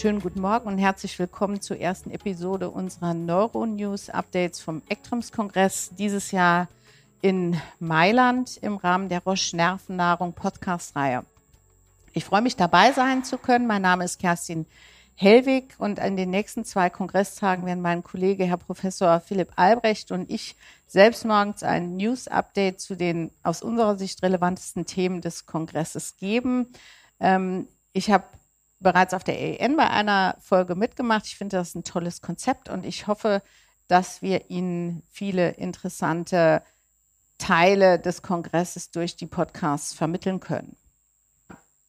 Schönen guten Morgen und herzlich willkommen zur ersten Episode unserer Neuronews Updates vom ECTRIMS-Kongress dieses Jahr in Mailand im Rahmen der Roche Nervennahrung Podcast-Reihe. Ich freue mich dabei sein zu können. Mein Name ist Kerstin Hellwig und an den nächsten zwei Kongresstagen werden mein Kollege Herr Professor Philipp Albrecht und ich selbst morgens ein News-Update zu den aus unserer Sicht relevantesten Themen des Kongresses geben. Ähm, ich habe bereits auf der EN bei einer Folge mitgemacht. Ich finde das ein tolles Konzept und ich hoffe, dass wir Ihnen viele interessante Teile des Kongresses durch die Podcasts vermitteln können.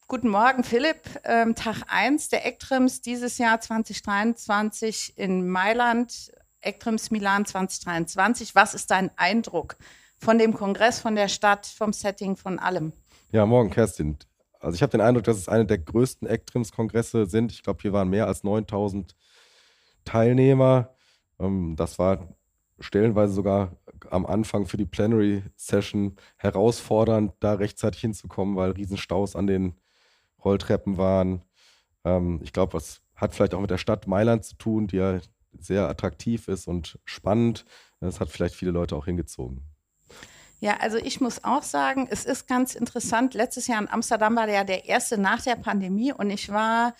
Guten Morgen, Philipp. Ähm, Tag 1 der ECTRIMS dieses Jahr 2023 in Mailand, ECTRIMS Milan 2023. Was ist dein Eindruck von dem Kongress, von der Stadt, vom Setting, von allem? Ja, morgen, Kerstin. Also ich habe den Eindruck, dass es eine der größten ECTRIMS-Kongresse sind. Ich glaube, hier waren mehr als 9000 Teilnehmer. Ähm, das war stellenweise sogar am Anfang für die Plenary Session herausfordernd, da rechtzeitig hinzukommen, weil Riesenstaus an den Rolltreppen waren. Ähm, ich glaube, was hat vielleicht auch mit der Stadt Mailand zu tun, die ja sehr attraktiv ist und spannend. Das hat vielleicht viele Leute auch hingezogen. Ja, also ich muss auch sagen, es ist ganz interessant. Letztes Jahr in Amsterdam war ja der erste nach der Pandemie und ich war,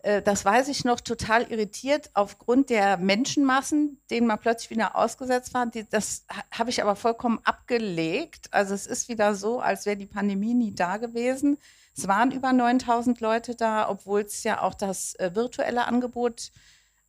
äh, das weiß ich noch, total irritiert aufgrund der Menschenmassen, denen man plötzlich wieder ausgesetzt war. Die, das habe ich aber vollkommen abgelegt. Also es ist wieder so, als wäre die Pandemie nie da gewesen. Es waren über 9000 Leute da, obwohl es ja auch das äh, virtuelle Angebot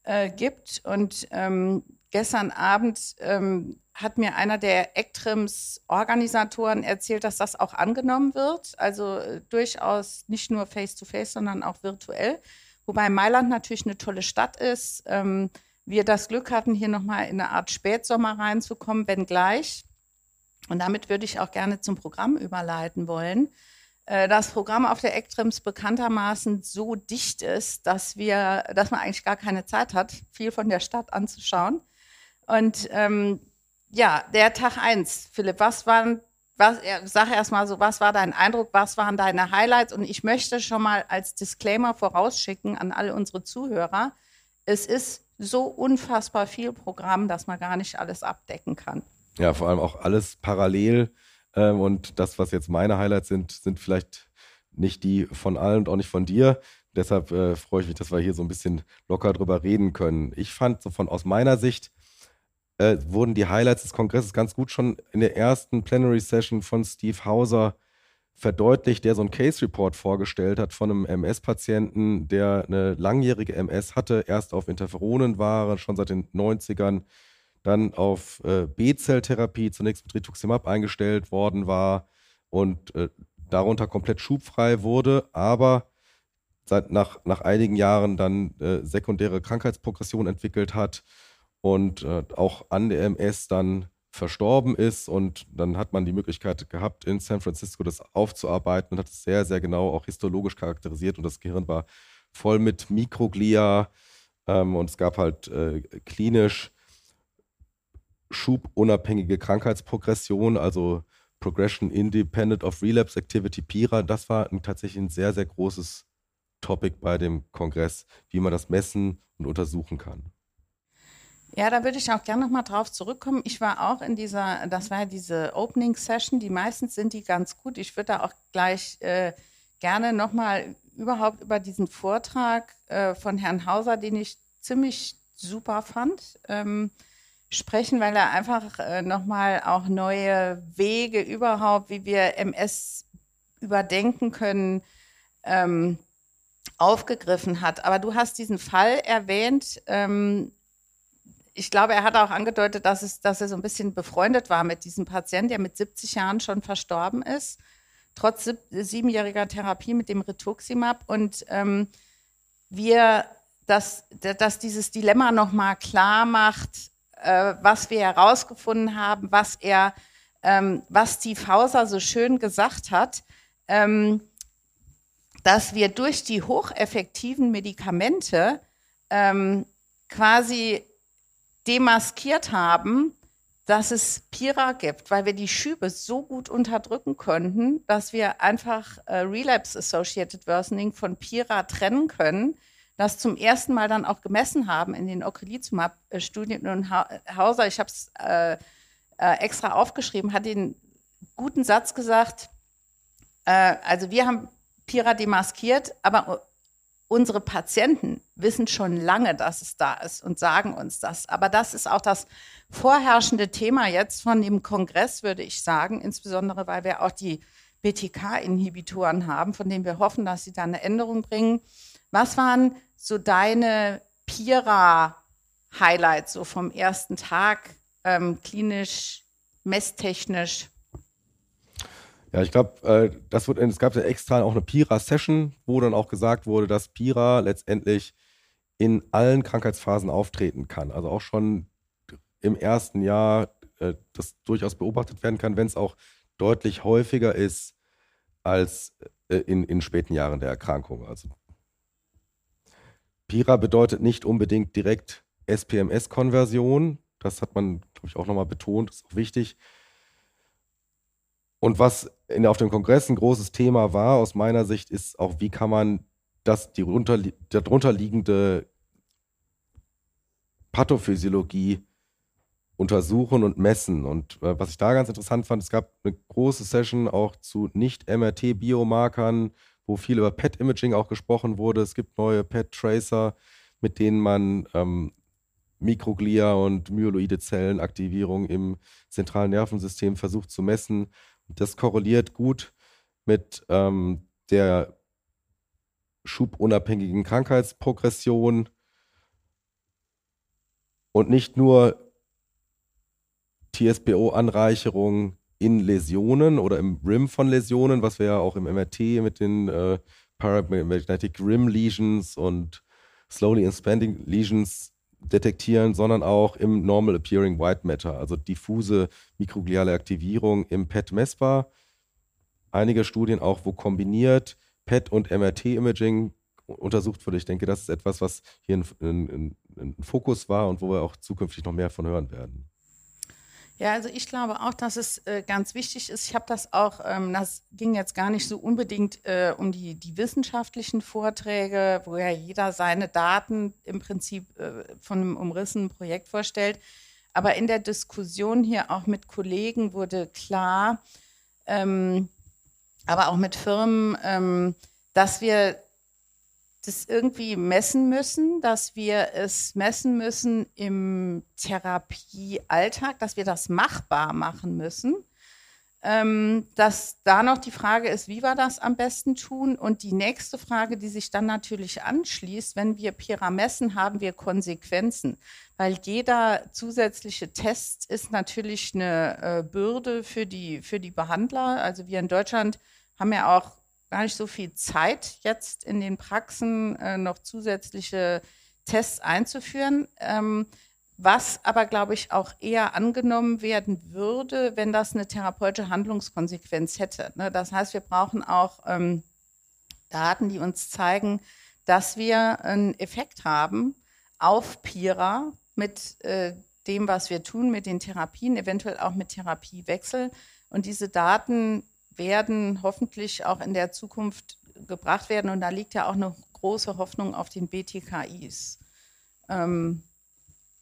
äh, gibt. Und ähm, gestern Abend ähm, hat mir einer der ECTRIMS-Organisatoren erzählt, dass das auch angenommen wird. Also äh, durchaus nicht nur face-to-face, -face, sondern auch virtuell. Wobei Mailand natürlich eine tolle Stadt ist. Ähm, wir das Glück hatten, hier nochmal in eine Art Spätsommer reinzukommen, wenn gleich. Und damit würde ich auch gerne zum Programm überleiten wollen. Äh, das Programm auf der Ektrims bekanntermaßen so dicht ist, dass wir, dass man eigentlich gar keine Zeit hat, viel von der Stadt anzuschauen. Und ähm, ja, der Tag eins, Philipp, was waren, was, sag erst mal so, was war dein Eindruck, was waren deine Highlights? Und ich möchte schon mal als Disclaimer vorausschicken an alle unsere Zuhörer, es ist so unfassbar viel Programm, dass man gar nicht alles abdecken kann. Ja, vor allem auch alles parallel ähm, und das, was jetzt meine Highlights sind, sind vielleicht nicht die von allen und auch nicht von dir. Deshalb äh, freue ich mich, dass wir hier so ein bisschen locker drüber reden können. Ich fand so von aus meiner Sicht äh, wurden die Highlights des Kongresses ganz gut schon in der ersten Plenary Session von Steve Hauser verdeutlicht, der so einen Case Report vorgestellt hat von einem MS-Patienten, der eine langjährige MS hatte, erst auf Interferonen war, schon seit den 90ern dann auf äh, B-Zelltherapie zunächst mit Rituximab eingestellt worden war und äh, darunter komplett schubfrei wurde, aber seit, nach, nach einigen Jahren dann äh, sekundäre Krankheitsprogression entwickelt hat und äh, auch an der MS dann verstorben ist und dann hat man die Möglichkeit gehabt, in San Francisco das aufzuarbeiten und hat es sehr, sehr genau auch histologisch charakterisiert und das Gehirn war voll mit Mikroglia ähm, und es gab halt äh, klinisch schubunabhängige Krankheitsprogression, also Progression Independent of Relapse Activity, PIRA, das war ein, tatsächlich ein sehr, sehr großes Topic bei dem Kongress, wie man das messen und untersuchen kann. Ja, da würde ich auch gerne nochmal drauf zurückkommen. Ich war auch in dieser, das war ja diese Opening Session, die meistens sind die ganz gut. Ich würde da auch gleich äh, gerne nochmal überhaupt über diesen Vortrag äh, von Herrn Hauser, den ich ziemlich super fand. Ähm, sprechen, weil er einfach äh, nochmal auch neue Wege überhaupt, wie wir MS überdenken können, ähm, aufgegriffen hat. Aber du hast diesen Fall erwähnt. Ähm, ich glaube, er hat auch angedeutet, dass, es, dass er so ein bisschen befreundet war mit diesem Patienten, der mit 70 Jahren schon verstorben ist, trotz sieb siebenjähriger Therapie mit dem Rituximab. Und ähm, wir, dass, dass dieses Dilemma nochmal klar macht, äh, was wir herausgefunden haben, was er, ähm, was Steve Hauser so schön gesagt hat, ähm, dass wir durch die hocheffektiven Medikamente ähm, quasi demaskiert haben, dass es Pira gibt, weil wir die Schübe so gut unterdrücken konnten, dass wir einfach äh, Relapse-Associated Worsening von Pira trennen können das zum ersten Mal dann auch gemessen haben in den Ocrelizumab-Studien. Und Hauser, ich habe es äh, äh, extra aufgeschrieben, hat den guten Satz gesagt, äh, also wir haben Pira demaskiert, aber unsere Patienten wissen schon lange, dass es da ist und sagen uns das. Aber das ist auch das vorherrschende Thema jetzt von dem Kongress, würde ich sagen, insbesondere weil wir auch die BTK-Inhibitoren haben, von denen wir hoffen, dass sie da eine Änderung bringen. Was waren so deine Pira-Highlights so vom ersten Tag, ähm, klinisch, messtechnisch? Ja, ich glaube, äh, das wird, es gab ja extra auch eine Pira-Session, wo dann auch gesagt wurde, dass Pira letztendlich in allen Krankheitsphasen auftreten kann. Also auch schon im ersten Jahr äh, das durchaus beobachtet werden kann, wenn es auch deutlich häufiger ist als äh, in, in späten Jahren der Erkrankung. Also Pira bedeutet nicht unbedingt direkt SPMS-Konversion. Das hat man, glaube ich, auch nochmal betont, ist auch wichtig. Und was in, auf dem Kongress ein großes Thema war, aus meiner Sicht, ist auch, wie kann man das, die darunter liegende Pathophysiologie untersuchen und messen. Und äh, was ich da ganz interessant fand, es gab eine große Session auch zu Nicht-MRT-Biomarkern, wo viel über PET-Imaging auch gesprochen wurde. Es gibt neue PET-Tracer, mit denen man ähm, Mikroglia und myeloide Zellenaktivierung im zentralen Nervensystem versucht zu messen. Das korreliert gut mit ähm, der schubunabhängigen Krankheitsprogression. Und nicht nur TSPO-Anreicherung in Läsionen oder im Rim von Läsionen, was wir ja auch im MRT mit den äh, Paramagnetic Rim Lesions und Slowly Expanding Lesions detektieren, sondern auch im Normal Appearing White Matter, also diffuse mikrogliale Aktivierung im PET messbar. Einige Studien auch, wo kombiniert PET und MRT-Imaging untersucht wurde. Ich denke, das ist etwas, was hier ein, ein, ein Fokus war und wo wir auch zukünftig noch mehr von hören werden. Ja, also ich glaube auch, dass es äh, ganz wichtig ist. Ich habe das auch, ähm, das ging jetzt gar nicht so unbedingt äh, um die, die wissenschaftlichen Vorträge, wo ja jeder seine Daten im Prinzip äh, von einem umrissenen Projekt vorstellt. Aber in der Diskussion hier auch mit Kollegen wurde klar, ähm, aber auch mit Firmen, ähm, dass wir das irgendwie messen müssen, dass wir es messen müssen im Therapiealltag, dass wir das machbar machen müssen. Ähm, dass da noch die Frage ist, wie wir das am besten tun. Und die nächste Frage, die sich dann natürlich anschließt, wenn wir Pira messen, haben wir Konsequenzen. Weil jeder zusätzliche Test ist natürlich eine äh, Bürde für die, für die Behandler. Also wir in Deutschland haben ja auch gar nicht so viel Zeit, jetzt in den Praxen äh, noch zusätzliche Tests einzuführen. Ähm, was aber, glaube ich, auch eher angenommen werden würde, wenn das eine therapeutische Handlungskonsequenz hätte. Ne? Das heißt, wir brauchen auch ähm, Daten, die uns zeigen, dass wir einen Effekt haben auf Pira mit äh, dem, was wir tun, mit den Therapien, eventuell auch mit Therapiewechsel. Und diese Daten werden hoffentlich auch in der Zukunft gebracht werden. Und da liegt ja auch eine große Hoffnung auf den BTKIs, ähm,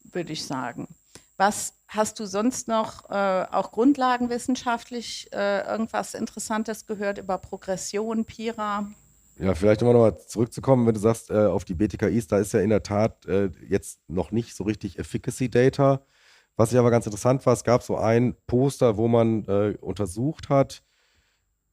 würde ich sagen. Was hast du sonst noch äh, auch grundlagenwissenschaftlich äh, irgendwas Interessantes gehört über Progression, Pira? Ja, vielleicht um nochmal zurückzukommen, wenn du sagst, äh, auf die BTKIs, da ist ja in der Tat äh, jetzt noch nicht so richtig Efficacy-Data. Was ich aber ganz interessant war, es gab so ein Poster, wo man äh, untersucht hat,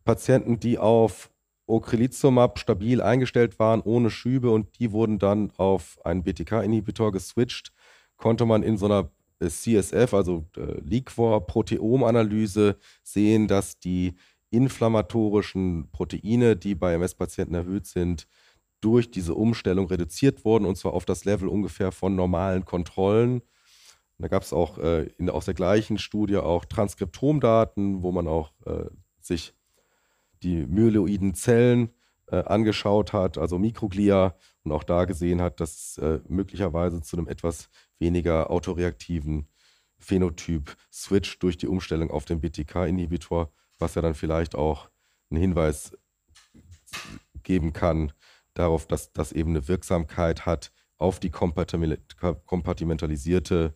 Patienten, die auf Ocrelizumab stabil eingestellt waren, ohne Schübe und die wurden dann auf einen BTK-Inhibitor geswitcht, konnte man in so einer äh, CSF, also äh, Liquor-Proteomanalyse sehen, dass die inflammatorischen Proteine, die bei MS-Patienten erhöht sind, durch diese Umstellung reduziert wurden und zwar auf das Level ungefähr von normalen Kontrollen. da gab es auch äh, in, aus der gleichen Studie auch Transkriptomdaten, wo man auch äh, sich die myeloiden Zellen äh, angeschaut hat, also Mikroglia, und auch da gesehen hat, dass äh, möglicherweise zu einem etwas weniger autoreaktiven Phänotyp Switch durch die Umstellung auf den BTK-Inhibitor, was ja dann vielleicht auch einen Hinweis geben kann, darauf, dass das eben eine Wirksamkeit hat auf die kompartimentalisierte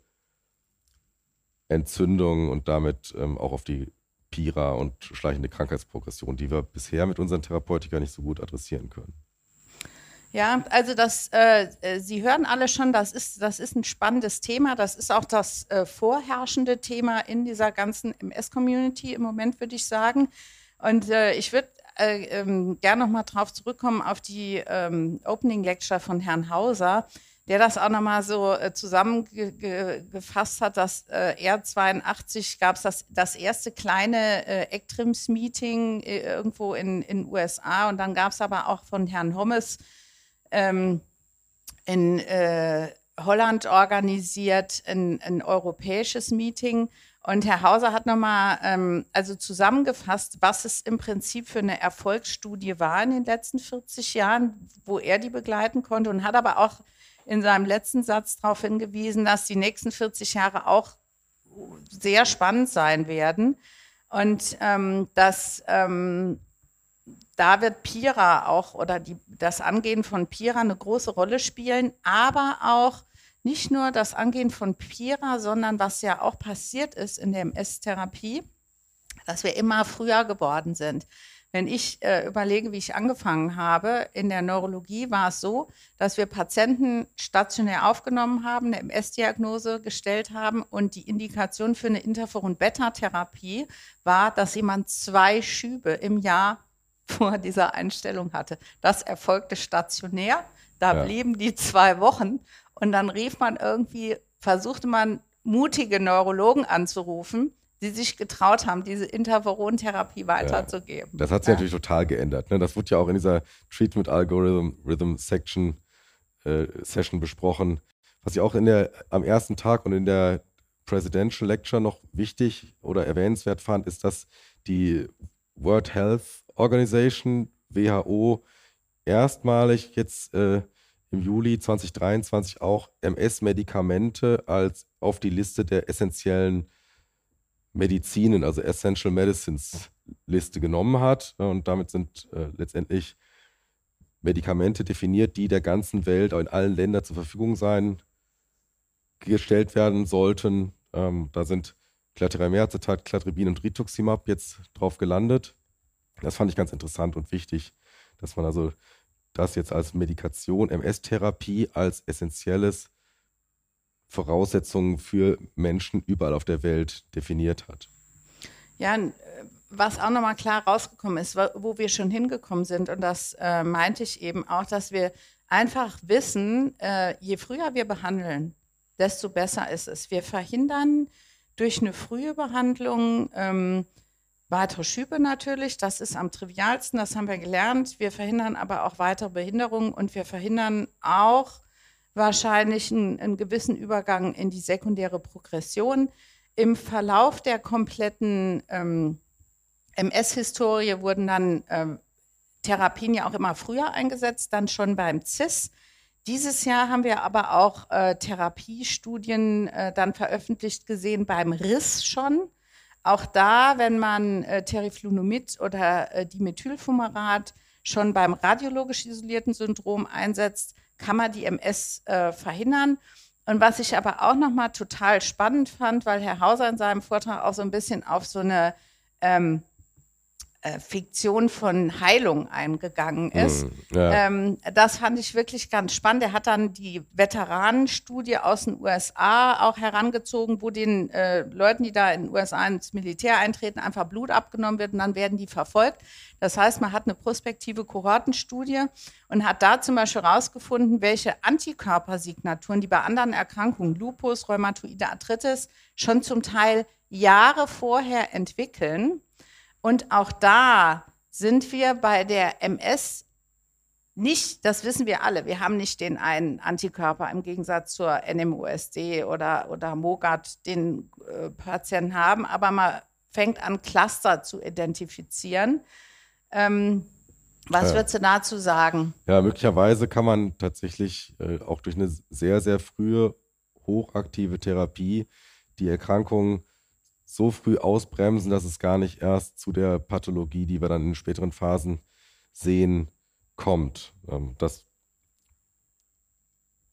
Entzündung und damit ähm, auch auf die PIRA und schleichende Krankheitsprogression, die wir bisher mit unseren Therapeutika nicht so gut adressieren können. Ja, also das, äh, äh Sie hören alle schon, das ist, das ist ein spannendes Thema. Das ist auch das äh, vorherrschende Thema in dieser ganzen MS-Community im Moment, würde ich sagen. Und äh, ich würde äh, ähm, gerne nochmal drauf zurückkommen auf die ähm, Opening Lecture von Herrn Hauser, der das auch nochmal so äh, zusammengefasst hat, dass äh, er 82 gab es das, das erste kleine äh, ECTRIMS-Meeting äh, irgendwo in den USA und dann gab es aber auch von Herrn Hommes ähm, in äh, Holland organisiert ein, ein europäisches Meeting. Und Herr Hauser hat nochmal ähm, also zusammengefasst, was es im Prinzip für eine Erfolgsstudie war in den letzten 40 Jahren, wo er die begleiten konnte und hat aber auch in seinem letzten Satz darauf hingewiesen, dass die nächsten 40 Jahre auch sehr spannend sein werden und ähm, dass ähm, da wird Pira auch oder die, das Angehen von Pira eine große Rolle spielen, aber auch nicht nur das Angehen von Pira, sondern was ja auch passiert ist in der MS-Therapie, dass wir immer früher geworden sind. Wenn ich äh, überlege, wie ich angefangen habe, in der Neurologie war es so, dass wir Patienten stationär aufgenommen haben, eine MS-Diagnose gestellt haben und die Indikation für eine Interferon-Beta-Therapie war, dass jemand zwei Schübe im Jahr vor dieser Einstellung hatte. Das erfolgte stationär. Da ja. blieben die zwei Wochen und dann rief man irgendwie, versuchte man mutige Neurologen anzurufen, die sich getraut haben, diese Interferontherapie weiterzugeben. Ja, das hat sich ja. natürlich total geändert. Ne? Das wurde ja auch in dieser Treatment Algorithm Rhythm Section äh, Session besprochen. Was ich auch in der, am ersten Tag und in der Presidential Lecture noch wichtig oder erwähnenswert fand, ist, dass die World Health Organization, WHO, erstmalig jetzt äh, im Juli 2023 auch MS-Medikamente als auf die Liste der essentiellen Medizinen, also Essential Medicines Liste genommen hat. Und damit sind äh, letztendlich Medikamente definiert, die der ganzen Welt, in allen Ländern zur Verfügung sein, gestellt werden sollten. Ähm, da sind Clatrimercetat, Clatribin und Rituximab jetzt drauf gelandet. Das fand ich ganz interessant und wichtig, dass man also das jetzt als Medikation, MS-Therapie als essentielles Voraussetzungen für Menschen überall auf der Welt definiert hat. Ja, äh, was auch nochmal klar rausgekommen ist, wo wir schon hingekommen sind, und das äh, meinte ich eben auch, dass wir einfach wissen, äh, je früher wir behandeln, desto besser ist es. Wir verhindern durch eine frühe Behandlung ähm, Weitere Schübe natürlich, das ist am trivialsten, das haben wir gelernt. Wir verhindern aber auch weitere Behinderungen und wir verhindern auch wahrscheinlich einen, einen gewissen Übergang in die sekundäre Progression. Im Verlauf der kompletten ähm, MS-Historie wurden dann ähm, Therapien ja auch immer früher eingesetzt, dann schon beim CIS. Dieses Jahr haben wir aber auch äh, Therapiestudien äh, dann veröffentlicht gesehen beim RIS schon. Auch da, wenn man äh, Teriflunomid oder äh, Dimethylfumarat schon beim radiologisch isolierten Syndrom einsetzt, kann man die MS äh, verhindern. Und was ich aber auch nochmal total spannend fand, weil Herr Hauser in seinem Vortrag auch so ein bisschen auf so eine ähm, äh, Fiktion von Heilung eingegangen ist. Mm, ja. ähm, das fand ich wirklich ganz spannend. Er hat dann die Veteranenstudie aus den USA auch herangezogen, wo den äh, Leuten, die da in den USA ins Militär eintreten, einfach Blut abgenommen wird und dann werden die verfolgt. Das heißt, man hat eine prospektive Kohortenstudie und hat da zum Beispiel herausgefunden, welche Antikörpersignaturen, die bei anderen Erkrankungen, Lupus, Rheumatoide Arthritis, schon zum Teil Jahre vorher entwickeln und auch da sind wir bei der MS nicht, das wissen wir alle, wir haben nicht den einen Antikörper im Gegensatz zur NMUSD oder, oder MOGAD, den äh, Patienten haben, aber man fängt an, Cluster zu identifizieren. Ähm, was würdest du dazu sagen? Ja, möglicherweise kann man tatsächlich äh, auch durch eine sehr, sehr frühe hochaktive Therapie die Erkrankung so früh ausbremsen, dass es gar nicht erst zu der Pathologie, die wir dann in späteren Phasen sehen, kommt. Ähm, das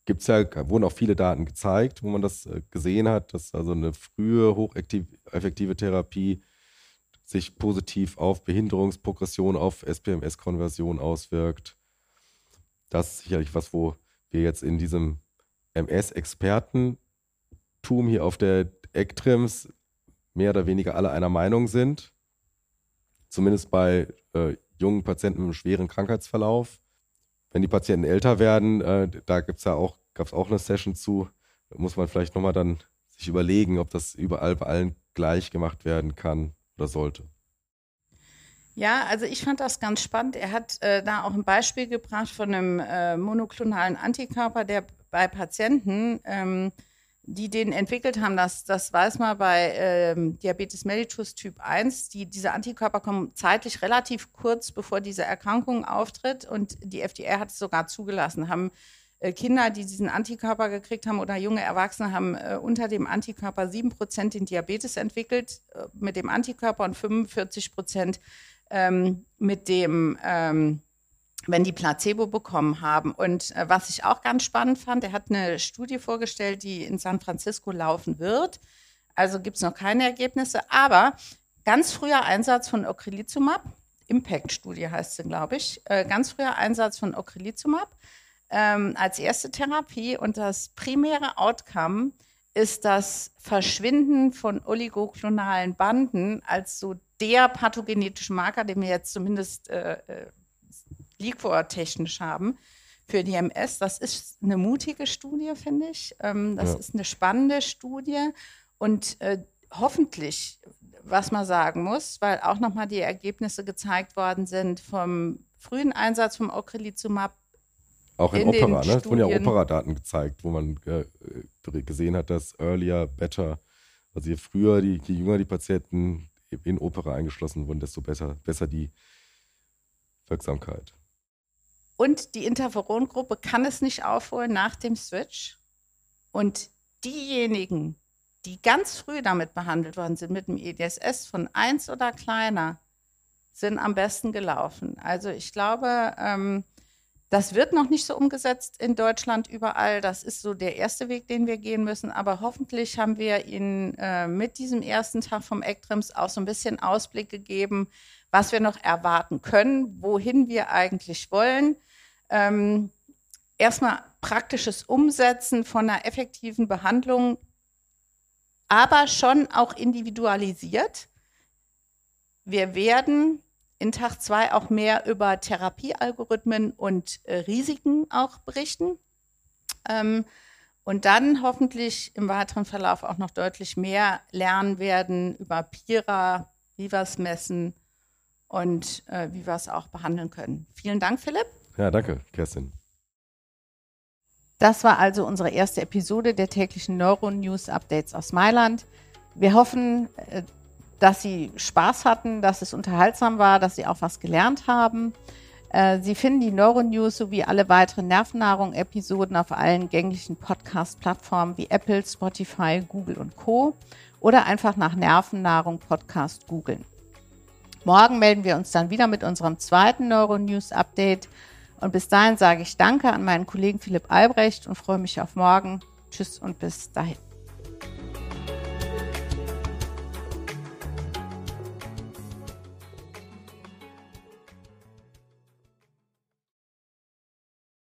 gibt's ja, wurden auch viele Daten gezeigt, wo man das äh, gesehen hat, dass also eine frühe, hocheffektive Therapie sich positiv auf Behinderungsprogression, auf SPMS-Konversion auswirkt. Das ist sicherlich was, wo wir jetzt in diesem MS-Expertentum hier auf der ECTRIMS mehr oder weniger alle einer Meinung sind. Zumindest bei äh, jungen Patienten mit einem schweren Krankheitsverlauf. Wenn die Patienten älter werden, äh, da gibt's ja auch, gab es auch eine Session zu, da muss man vielleicht nochmal dann sich überlegen, ob das überall bei allen gleich gemacht werden kann oder sollte. Ja, also ich fand das ganz spannend. Er hat äh, da auch ein Beispiel gebracht von einem äh, monoklonalen Antikörper, der bei Patienten, ähm, die den entwickelt haben, das, das weiß man bei ähm, Diabetes mellitus Typ 1, die, diese Antikörper kommen zeitlich relativ kurz, bevor diese Erkrankung auftritt und die FDA hat es sogar zugelassen, haben äh, Kinder, die diesen Antikörper gekriegt haben oder junge Erwachsene haben äh, unter dem Antikörper 7% den Diabetes entwickelt äh, mit dem Antikörper und 45 Prozent ähm, mit dem, ähm, wenn die Placebo bekommen haben. Und äh, was ich auch ganz spannend fand, er hat eine Studie vorgestellt, die in San Francisco laufen wird. Also gibt es noch keine Ergebnisse, aber ganz früher Einsatz von Ocrelizumab, Impact-Studie heißt sie, glaube ich, äh, ganz früher Einsatz von Ocrelizumab ähm, als erste Therapie und das primäre Outcome ist das Verschwinden von oligoklonalen Banden als so der pathogenetische Marker, den wir jetzt zumindest äh, äh, Liquor-technisch haben für die MS. Das ist eine mutige Studie, finde ich. Ähm, das ja. ist eine spannende Studie und äh, hoffentlich, was man sagen muss, weil auch nochmal die Ergebnisse gezeigt worden sind vom frühen Einsatz vom Ocrelizumab auch in, in Opera, ne? Es wurden ja Opera-Daten gezeigt, wo man äh, gesehen hat, dass earlier better, also je früher, die, je jünger die Patienten in Opera eingeschlossen wurden, desto besser, besser die Wirksamkeit. Und die Interferon-Gruppe kann es nicht aufholen nach dem Switch. Und diejenigen, die ganz früh damit behandelt worden sind, mit dem EDSS von 1 oder kleiner, sind am besten gelaufen. Also ich glaube, ähm, das wird noch nicht so umgesetzt in Deutschland überall. Das ist so der erste Weg, den wir gehen müssen. Aber hoffentlich haben wir Ihnen äh, mit diesem ersten Tag vom ECTRIMS auch so ein bisschen Ausblick gegeben, was wir noch erwarten können, wohin wir eigentlich wollen. Ähm, erstmal praktisches Umsetzen von einer effektiven Behandlung, aber schon auch individualisiert. Wir werden in Tag 2 auch mehr über Therapiealgorithmen und äh, Risiken auch berichten. Ähm, und dann hoffentlich im weiteren Verlauf auch noch deutlich mehr lernen werden über Pira, wie wir es messen und äh, wie wir es auch behandeln können. Vielen Dank, Philipp. Ja, danke, Kerstin. Das war also unsere erste Episode der täglichen Neuro-News Updates aus Mailand. Wir hoffen, äh, dass Sie Spaß hatten, dass es unterhaltsam war, dass Sie auch was gelernt haben. Äh, Sie finden die Neuronews sowie alle weiteren Nervennahrung-Episoden auf allen gänglichen Podcast-Plattformen wie Apple, Spotify, Google und Co. oder einfach nach Nervennahrung Podcast googeln. Morgen melden wir uns dann wieder mit unserem zweiten Neuronews-Update. Und bis dahin sage ich Danke an meinen Kollegen Philipp Albrecht und freue mich auf morgen. Tschüss und bis dahin.